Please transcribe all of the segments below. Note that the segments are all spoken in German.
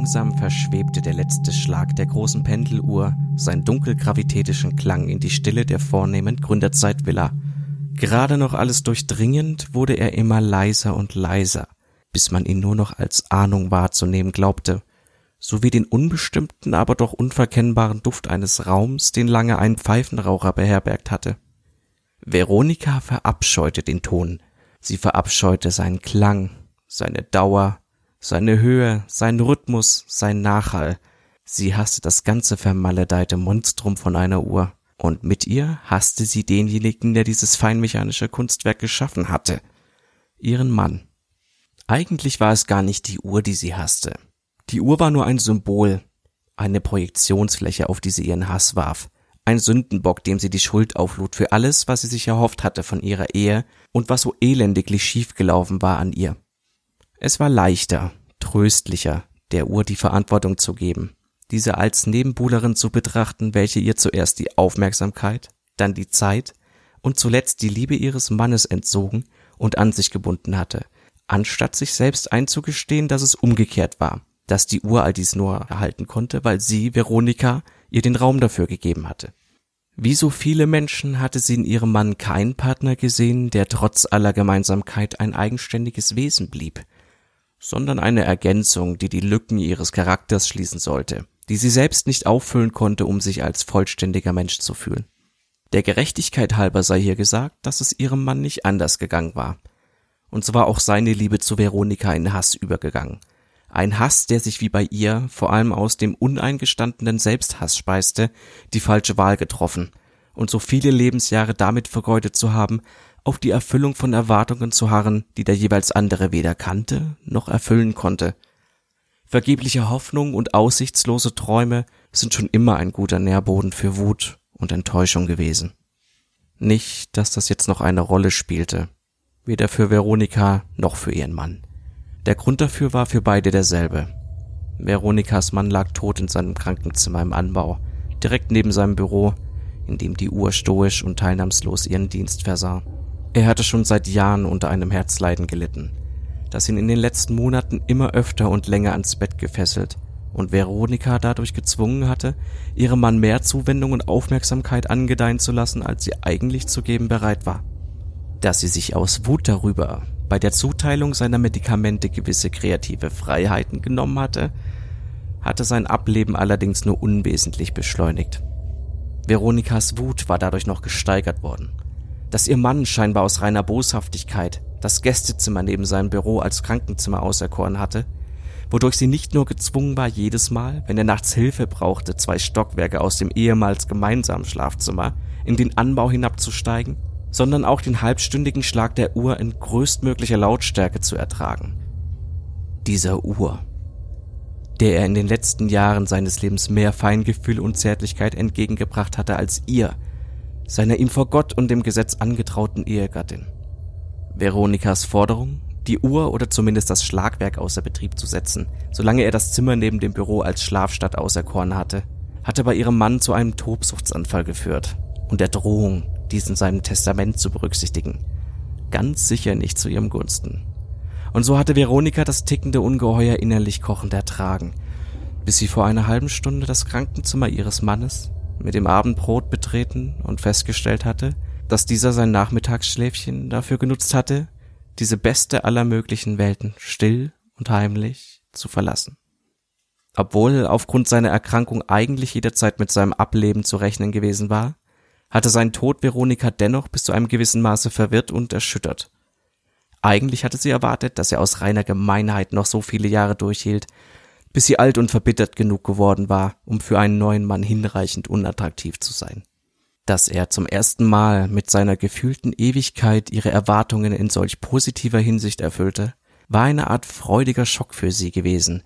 Langsam verschwebte der letzte Schlag der großen Pendeluhr seinen dunkelgravitätischen Klang in die Stille der vornehmen Gründerzeitvilla. Gerade noch alles durchdringend wurde er immer leiser und leiser, bis man ihn nur noch als Ahnung wahrzunehmen glaubte, sowie den unbestimmten, aber doch unverkennbaren Duft eines Raums, den lange ein Pfeifenraucher beherbergt hatte. Veronika verabscheute den Ton, sie verabscheute seinen Klang, seine Dauer, seine Höhe, seinen Rhythmus, sein Nachhall. Sie hasste das ganze vermaledeite Monstrum von einer Uhr. Und mit ihr hasste sie denjenigen, der dieses feinmechanische Kunstwerk geschaffen hatte. Ihren Mann. Eigentlich war es gar nicht die Uhr, die sie hasste. Die Uhr war nur ein Symbol, eine Projektionsfläche, auf die sie ihren Hass warf, ein Sündenbock, dem sie die Schuld auflud für alles, was sie sich erhofft hatte von ihrer Ehe und was so elendiglich schiefgelaufen war an ihr. Es war leichter, tröstlicher, der Uhr die Verantwortung zu geben, diese als Nebenbuhlerin zu betrachten, welche ihr zuerst die Aufmerksamkeit, dann die Zeit und zuletzt die Liebe ihres Mannes entzogen und an sich gebunden hatte, anstatt sich selbst einzugestehen, dass es umgekehrt war, dass die Uhr all dies nur erhalten konnte, weil sie, Veronika, ihr den Raum dafür gegeben hatte. Wie so viele Menschen hatte sie in ihrem Mann keinen Partner gesehen, der trotz aller Gemeinsamkeit ein eigenständiges Wesen blieb, sondern eine Ergänzung, die die Lücken ihres Charakters schließen sollte, die sie selbst nicht auffüllen konnte, um sich als vollständiger Mensch zu fühlen. Der Gerechtigkeit halber sei hier gesagt, dass es ihrem Mann nicht anders gegangen war. Und so war auch seine Liebe zu Veronika in Hass übergegangen. Ein Hass, der sich wie bei ihr vor allem aus dem uneingestandenen Selbsthass speiste, die falsche Wahl getroffen und so viele Lebensjahre damit vergeudet zu haben, auf die Erfüllung von Erwartungen zu harren, die der jeweils andere weder kannte noch erfüllen konnte. Vergebliche Hoffnung und aussichtslose Träume sind schon immer ein guter Nährboden für Wut und Enttäuschung gewesen. Nicht, dass das jetzt noch eine Rolle spielte, weder für Veronika noch für ihren Mann. Der Grund dafür war für beide derselbe. Veronikas Mann lag tot in seinem Krankenzimmer im Anbau, direkt neben seinem Büro, in dem die Uhr stoisch und teilnahmslos ihren Dienst versah. Er hatte schon seit Jahren unter einem Herzleiden gelitten, das ihn in den letzten Monaten immer öfter und länger ans Bett gefesselt und Veronika dadurch gezwungen hatte, ihrem Mann mehr Zuwendung und Aufmerksamkeit angedeihen zu lassen, als sie eigentlich zu geben bereit war. Dass sie sich aus Wut darüber bei der Zuteilung seiner Medikamente gewisse kreative Freiheiten genommen hatte, hatte sein Ableben allerdings nur unwesentlich beschleunigt. Veronikas Wut war dadurch noch gesteigert worden dass ihr Mann scheinbar aus reiner Boshaftigkeit das Gästezimmer neben seinem Büro als Krankenzimmer auserkoren hatte, wodurch sie nicht nur gezwungen war, jedes Mal, wenn er nachts Hilfe brauchte, zwei Stockwerke aus dem ehemals gemeinsamen Schlafzimmer in den Anbau hinabzusteigen, sondern auch den halbstündigen Schlag der Uhr in größtmöglicher Lautstärke zu ertragen. Dieser Uhr, der er in den letzten Jahren seines Lebens mehr Feingefühl und Zärtlichkeit entgegengebracht hatte als ihr, seiner ihm vor Gott und dem Gesetz angetrauten Ehegattin. Veronikas Forderung, die Uhr oder zumindest das Schlagwerk außer Betrieb zu setzen, solange er das Zimmer neben dem Büro als Schlafstadt auserkoren hatte, hatte bei ihrem Mann zu einem Tobsuchtsanfall geführt und der Drohung, dies in seinem Testament zu berücksichtigen. Ganz sicher nicht zu ihrem Gunsten. Und so hatte Veronika das tickende Ungeheuer innerlich kochend ertragen, bis sie vor einer halben Stunde das Krankenzimmer ihres Mannes mit dem Abendbrot betreten und festgestellt hatte, dass dieser sein Nachmittagsschläfchen dafür genutzt hatte, diese beste aller möglichen Welten still und heimlich zu verlassen. Obwohl aufgrund seiner Erkrankung eigentlich jederzeit mit seinem Ableben zu rechnen gewesen war, hatte sein Tod Veronika dennoch bis zu einem gewissen Maße verwirrt und erschüttert. Eigentlich hatte sie erwartet, dass er aus reiner Gemeinheit noch so viele Jahre durchhielt bis sie alt und verbittert genug geworden war, um für einen neuen Mann hinreichend unattraktiv zu sein. Dass er zum ersten Mal mit seiner gefühlten Ewigkeit ihre Erwartungen in solch positiver Hinsicht erfüllte, war eine Art freudiger Schock für sie gewesen,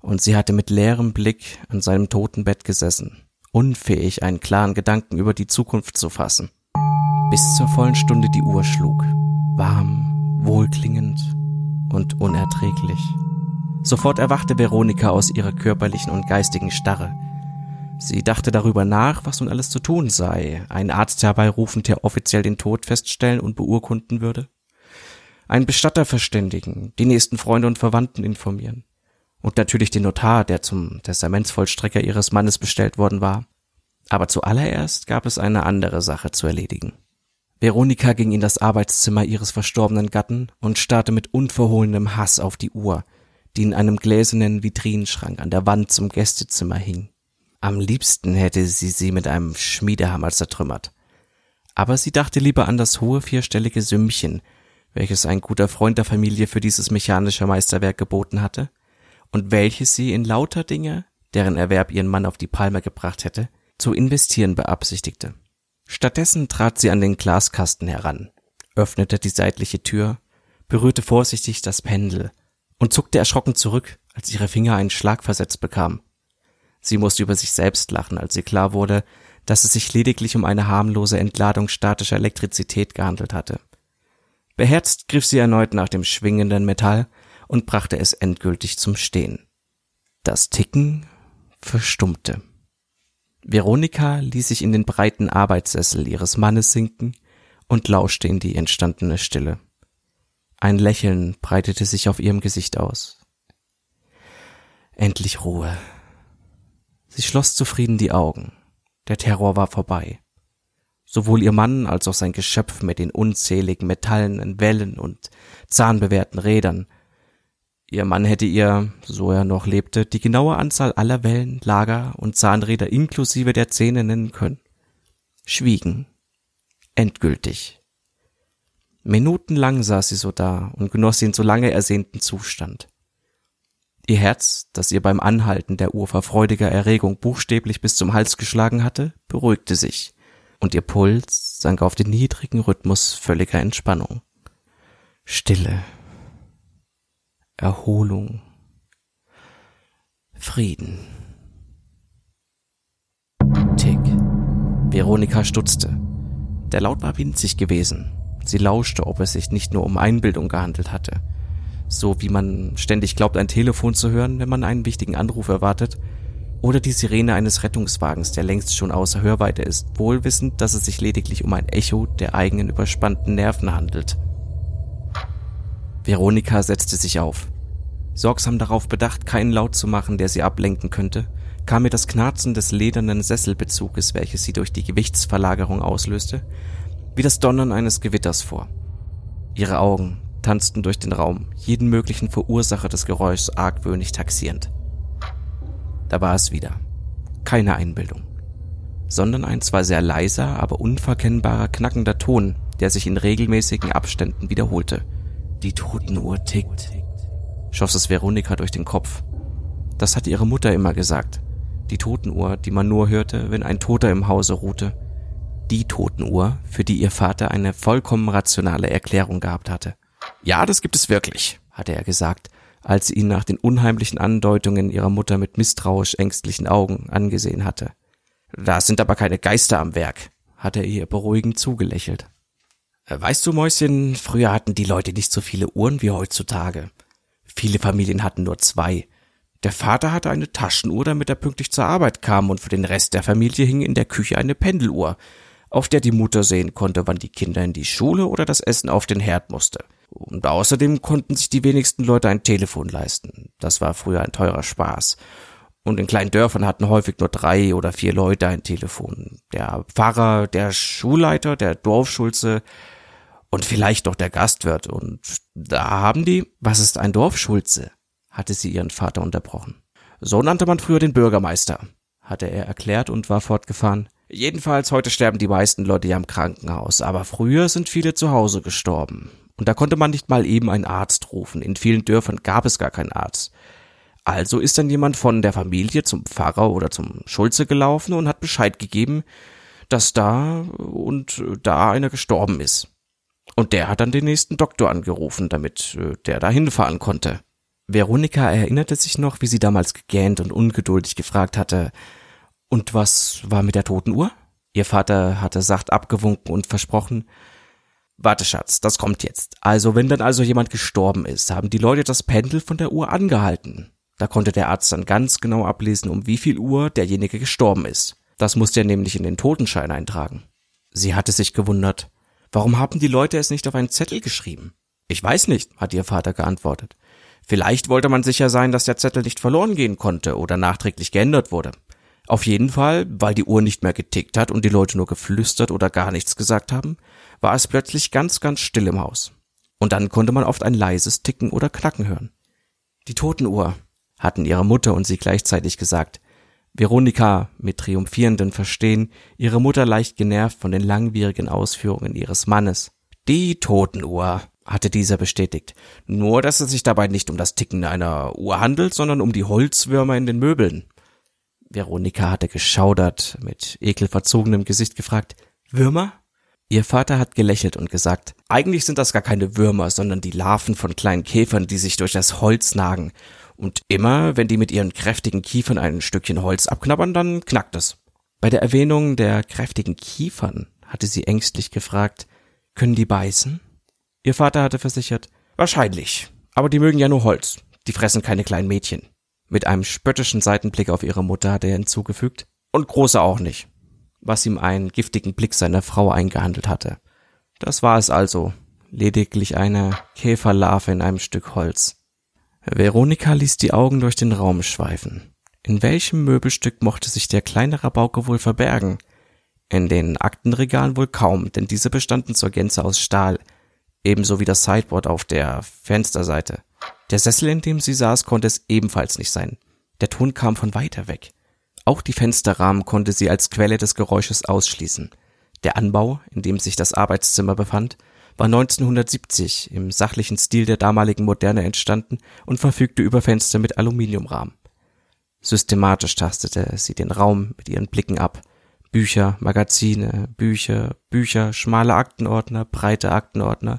und sie hatte mit leerem Blick an seinem Totenbett gesessen, unfähig, einen klaren Gedanken über die Zukunft zu fassen. Bis zur vollen Stunde die Uhr schlug, warm, wohlklingend und unerträglich. Sofort erwachte Veronika aus ihrer körperlichen und geistigen Starre. Sie dachte darüber nach, was nun alles zu tun sei, einen Arzt herbeirufen, der offiziell den Tod feststellen und beurkunden würde, einen Bestatter verständigen, die nächsten Freunde und Verwandten informieren und natürlich den Notar, der zum Testamentsvollstrecker ihres Mannes bestellt worden war. Aber zuallererst gab es eine andere Sache zu erledigen. Veronika ging in das Arbeitszimmer ihres verstorbenen Gatten und starrte mit unverhohlenem Hass auf die Uhr, die in einem gläsernen Vitrinenschrank an der Wand zum Gästezimmer hing. Am liebsten hätte sie sie mit einem Schmiedehammer zertrümmert. Aber sie dachte lieber an das hohe vierstellige Sümmchen, welches ein guter Freund der Familie für dieses mechanische Meisterwerk geboten hatte und welches sie in lauter Dinge, deren Erwerb ihren Mann auf die Palme gebracht hätte, zu investieren beabsichtigte. Stattdessen trat sie an den Glaskasten heran, öffnete die seitliche Tür, berührte vorsichtig das Pendel und zuckte erschrocken zurück, als ihre Finger einen Schlag versetzt bekamen. Sie musste über sich selbst lachen, als ihr klar wurde, dass es sich lediglich um eine harmlose Entladung statischer Elektrizität gehandelt hatte. Beherzt griff sie erneut nach dem schwingenden Metall und brachte es endgültig zum Stehen. Das Ticken verstummte. Veronika ließ sich in den breiten Arbeitssessel ihres Mannes sinken und lauschte in die entstandene Stille. Ein Lächeln breitete sich auf ihrem Gesicht aus. Endlich Ruhe. Sie schloss zufrieden die Augen. Der Terror war vorbei. Sowohl ihr Mann als auch sein Geschöpf mit den unzähligen metallenen Wellen und zahnbewehrten Rädern Ihr Mann hätte ihr, so er noch lebte, die genaue Anzahl aller Wellen, Lager und Zahnräder inklusive der Zähne nennen können. Schwiegen. Endgültig. Minutenlang saß sie so da und genoss den so lange ersehnten Zustand. Ihr Herz, das ihr beim Anhalten der Uhr vor freudiger Erregung buchstäblich bis zum Hals geschlagen hatte, beruhigte sich, und ihr Puls sank auf den niedrigen Rhythmus völliger Entspannung. Stille Erholung, Frieden. Tick. Veronika stutzte. Der Laut war winzig gewesen. Sie lauschte, ob es sich nicht nur um Einbildung gehandelt hatte. So wie man ständig glaubt, ein Telefon zu hören, wenn man einen wichtigen Anruf erwartet, oder die Sirene eines Rettungswagens, der längst schon außer Hörweite ist, wohlwissend, dass es sich lediglich um ein Echo der eigenen überspannten Nerven handelt. Veronika setzte sich auf. Sorgsam darauf bedacht, keinen Laut zu machen, der sie ablenken könnte, kam mir das Knarzen des ledernen Sesselbezuges, welches sie durch die Gewichtsverlagerung auslöste, wie das Donnern eines Gewitters vor. Ihre Augen tanzten durch den Raum, jeden möglichen Verursacher des Geräuschs argwöhnig taxierend. Da war es wieder. Keine Einbildung, sondern ein zwar sehr leiser, aber unverkennbarer knackender Ton, der sich in regelmäßigen Abständen wiederholte – die Totenuhr tickt, schoss es Veronika durch den Kopf. Das hatte ihre Mutter immer gesagt. Die Totenuhr, die man nur hörte, wenn ein Toter im Hause ruhte. Die Totenuhr, für die ihr Vater eine vollkommen rationale Erklärung gehabt hatte. Ja, das gibt es wirklich, hatte er gesagt, als sie ihn nach den unheimlichen Andeutungen ihrer Mutter mit misstrauisch ängstlichen Augen angesehen hatte. Da sind aber keine Geister am Werk, hatte er ihr beruhigend zugelächelt. Äh, weißt du, Mäuschen, früher hatten die Leute nicht so viele Uhren wie heutzutage. Viele Familien hatten nur zwei. Der Vater hatte eine Taschenuhr, damit er pünktlich zur Arbeit kam, und für den Rest der Familie hing in der Küche eine Pendeluhr, auf der die Mutter sehen konnte, wann die Kinder in die Schule oder das Essen auf den Herd musste. Und außerdem konnten sich die wenigsten Leute ein Telefon leisten. Das war früher ein teurer Spaß. Und in kleinen Dörfern hatten häufig nur drei oder vier Leute ein Telefon. Der Pfarrer, der Schulleiter, der Dorfschulze, und vielleicht doch der Gastwirt. Und da haben die, was ist ein Dorfschulze? hatte sie ihren Vater unterbrochen. So nannte man früher den Bürgermeister, hatte er erklärt und war fortgefahren. Jedenfalls heute sterben die meisten Leute ja im Krankenhaus, aber früher sind viele zu Hause gestorben. Und da konnte man nicht mal eben einen Arzt rufen. In vielen Dörfern gab es gar keinen Arzt. Also ist dann jemand von der Familie zum Pfarrer oder zum Schulze gelaufen und hat Bescheid gegeben, dass da und da einer gestorben ist. Und der hat dann den nächsten Doktor angerufen, damit äh, der da hinfahren konnte. Veronika erinnerte sich noch, wie sie damals gegähnt und ungeduldig gefragt hatte, und was war mit der toten Uhr? Ihr Vater hatte sacht abgewunken und versprochen, Warte, Schatz, das kommt jetzt. Also, wenn dann also jemand gestorben ist, haben die Leute das Pendel von der Uhr angehalten. Da konnte der Arzt dann ganz genau ablesen, um wie viel Uhr derjenige gestorben ist. Das musste er nämlich in den Totenschein eintragen. Sie hatte sich gewundert. Warum haben die Leute es nicht auf einen Zettel geschrieben? Ich weiß nicht, hat ihr Vater geantwortet. Vielleicht wollte man sicher sein, dass der Zettel nicht verloren gehen konnte oder nachträglich geändert wurde. Auf jeden Fall, weil die Uhr nicht mehr getickt hat und die Leute nur geflüstert oder gar nichts gesagt haben, war es plötzlich ganz, ganz still im Haus. Und dann konnte man oft ein leises Ticken oder Knacken hören. Die Totenuhr, hatten ihre Mutter und sie gleichzeitig gesagt. Veronika mit triumphierendem Verstehen, ihre Mutter leicht genervt von den langwierigen Ausführungen ihres Mannes. Die Totenuhr, hatte dieser bestätigt. Nur, dass es sich dabei nicht um das Ticken einer Uhr handelt, sondern um die Holzwürmer in den Möbeln. Veronika hatte geschaudert, mit ekelverzogenem Gesicht gefragt, Würmer? Ihr Vater hat gelächelt und gesagt, eigentlich sind das gar keine Würmer, sondern die Larven von kleinen Käfern, die sich durch das Holz nagen. Und immer, wenn die mit ihren kräftigen Kiefern ein Stückchen Holz abknabbern, dann knackt es. Bei der Erwähnung der kräftigen Kiefern hatte sie ängstlich gefragt, können die beißen? Ihr Vater hatte versichert, wahrscheinlich, aber die mögen ja nur Holz, die fressen keine kleinen Mädchen. Mit einem spöttischen Seitenblick auf ihre Mutter hat er hinzugefügt, und große auch nicht, was ihm einen giftigen Blick seiner Frau eingehandelt hatte. Das war es also, lediglich eine Käferlarve in einem Stück Holz. Veronika ließ die Augen durch den Raum schweifen. In welchem Möbelstück mochte sich der kleine Rabauke wohl verbergen? In den Aktenregalen wohl kaum, denn diese bestanden zur Gänze aus Stahl, ebenso wie das Sideboard auf der Fensterseite. Der Sessel, in dem sie saß, konnte es ebenfalls nicht sein. Der Ton kam von weiter weg. Auch die Fensterrahmen konnte sie als Quelle des Geräusches ausschließen. Der Anbau, in dem sich das Arbeitszimmer befand, war 1970 im sachlichen Stil der damaligen Moderne entstanden und verfügte über Fenster mit Aluminiumrahmen. Systematisch tastete sie den Raum mit ihren Blicken ab. Bücher, Magazine, Bücher, Bücher, schmale Aktenordner, breite Aktenordner,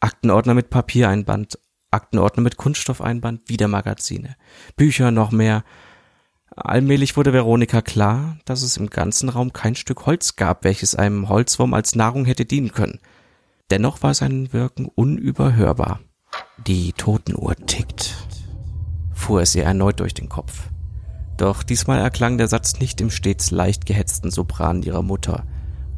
Aktenordner mit Papiereinband, Aktenordner mit Kunststoffeinband, wieder Magazine, Bücher, noch mehr. Allmählich wurde Veronika klar, dass es im ganzen Raum kein Stück Holz gab, welches einem Holzwurm als Nahrung hätte dienen können. Dennoch war sein Wirken unüberhörbar. Die Totenuhr tickt, fuhr es ihr erneut durch den Kopf. Doch diesmal erklang der Satz nicht im stets leicht gehetzten Sopran ihrer Mutter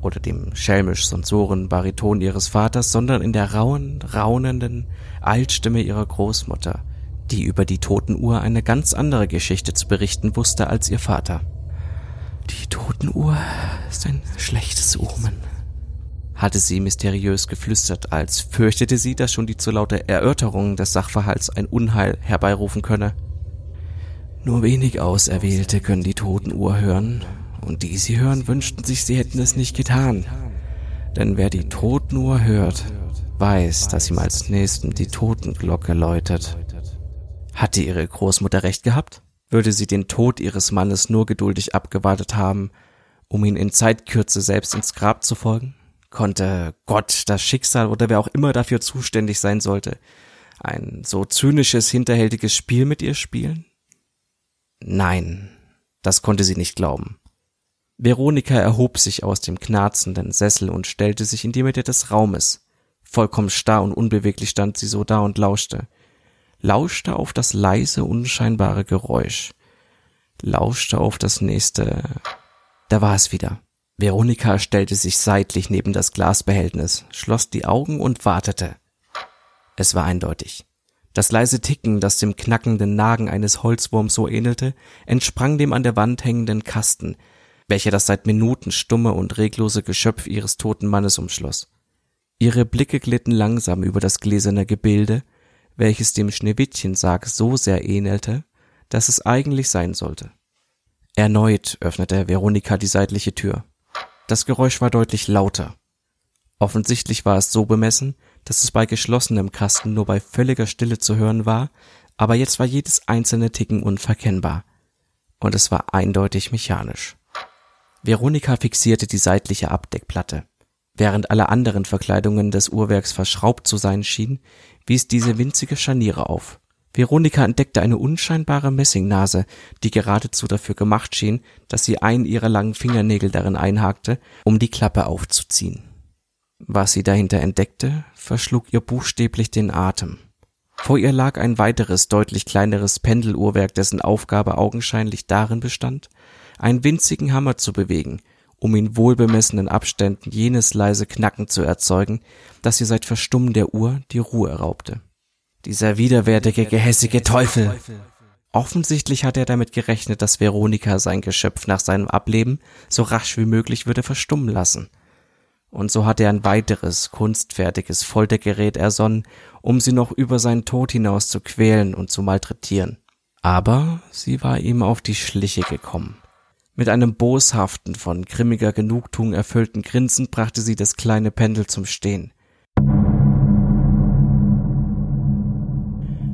oder dem schelmisch-sonsoren Bariton ihres Vaters, sondern in der rauen, raunenden Altstimme ihrer Großmutter, die über die Totenuhr eine ganz andere Geschichte zu berichten wusste als ihr Vater. Die Totenuhr ist ein schlechtes Omen, hatte sie mysteriös geflüstert, als fürchtete sie, dass schon die zu laute Erörterung des Sachverhalts ein Unheil herbeirufen könne. Nur wenig Auserwählte können die Totenuhr hören, und die sie hören, wünschten sich, sie hätten es nicht getan. Denn wer die Totenuhr hört, weiß, dass ihm als nächstem die Totenglocke läutet. Hatte ihre Großmutter recht gehabt? Würde sie den Tod ihres Mannes nur geduldig abgewartet haben, um ihn in Zeitkürze selbst ins Grab zu folgen? Konnte Gott, das Schicksal oder wer auch immer dafür zuständig sein sollte, ein so zynisches, hinterhältiges Spiel mit ihr spielen? Nein, das konnte sie nicht glauben. Veronika erhob sich aus dem knarzenden Sessel und stellte sich in die Mitte des Raumes. Vollkommen starr und unbeweglich stand sie so da und lauschte. Lauschte auf das leise, unscheinbare Geräusch. Lauschte auf das nächste. Da war es wieder. Veronika stellte sich seitlich neben das Glasbehältnis, schloss die Augen und wartete. Es war eindeutig. Das leise Ticken, das dem knackenden Nagen eines Holzwurms so ähnelte, entsprang dem an der Wand hängenden Kasten, welcher das seit Minuten stumme und reglose Geschöpf ihres toten Mannes umschloss. Ihre Blicke glitten langsam über das gläserne Gebilde, welches dem Schneewittchensarg so sehr ähnelte, dass es eigentlich sein sollte. Erneut öffnete Veronika die seitliche Tür. Das Geräusch war deutlich lauter. Offensichtlich war es so bemessen, dass es bei geschlossenem Kasten nur bei völliger Stille zu hören war, aber jetzt war jedes einzelne Ticken unverkennbar. Und es war eindeutig mechanisch. Veronika fixierte die seitliche Abdeckplatte. Während alle anderen Verkleidungen des Uhrwerks verschraubt zu sein schienen, wies diese winzige Scharniere auf. Veronika entdeckte eine unscheinbare Messingnase, die geradezu dafür gemacht schien, dass sie einen ihrer langen Fingernägel darin einhakte, um die Klappe aufzuziehen. Was sie dahinter entdeckte, verschlug ihr buchstäblich den Atem. Vor ihr lag ein weiteres, deutlich kleineres Pendeluhrwerk, dessen Aufgabe augenscheinlich darin bestand, einen winzigen Hammer zu bewegen, um in wohlbemessenen Abständen jenes leise Knacken zu erzeugen, das ihr seit Verstummen der Uhr die Ruhe raubte. Dieser widerwärtige, gehässige Teufel. Offensichtlich hat er damit gerechnet, dass Veronika sein Geschöpf nach seinem Ableben so rasch wie möglich würde verstummen lassen. Und so hat er ein weiteres, kunstfertiges Foltergerät ersonnen, um sie noch über seinen Tod hinaus zu quälen und zu malträtieren. Aber sie war ihm auf die Schliche gekommen. Mit einem boshaften, von grimmiger Genugtuung erfüllten Grinsen brachte sie das kleine Pendel zum Stehen.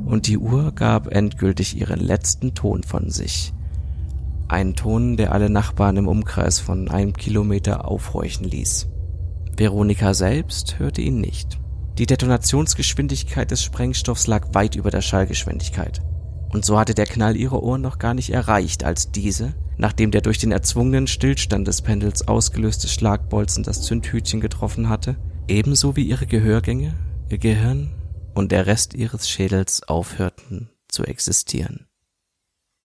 Und die Uhr gab endgültig ihren letzten Ton von sich. Ein Ton, der alle Nachbarn im Umkreis von einem Kilometer aufhorchen ließ. Veronika selbst hörte ihn nicht. Die Detonationsgeschwindigkeit des Sprengstoffs lag weit über der Schallgeschwindigkeit. Und so hatte der Knall ihre Ohren noch gar nicht erreicht, als diese, nachdem der durch den erzwungenen Stillstand des Pendels ausgelöste Schlagbolzen das Zündhütchen getroffen hatte, ebenso wie ihre Gehörgänge, ihr Gehirn und der Rest ihres Schädels aufhörten zu existieren.